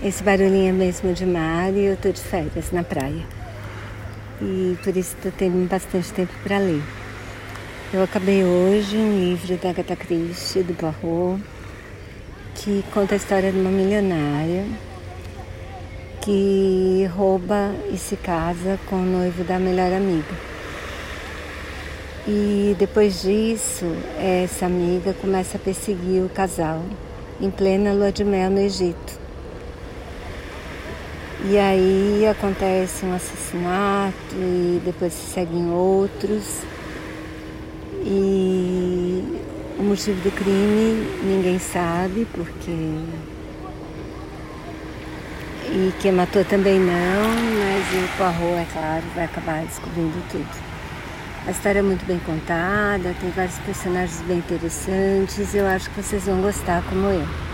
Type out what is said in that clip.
Esse barulhinho é mesmo de mar e eu tô de férias na praia. E por isso estou tendo bastante tempo para ler. Eu acabei hoje um livro da Agatha Christie, do Poirot, que conta a história de uma milionária que rouba e se casa com o noivo da melhor amiga. E depois disso, essa amiga começa a perseguir o casal em plena lua de mel no Egito. E aí acontece um assassinato e depois se seguem outros. E o motivo do crime ninguém sabe, porque. E quem matou também não, mas o Poirot, é claro, vai acabar descobrindo tudo. A história é muito bem contada, tem vários personagens bem interessantes, eu acho que vocês vão gostar como eu.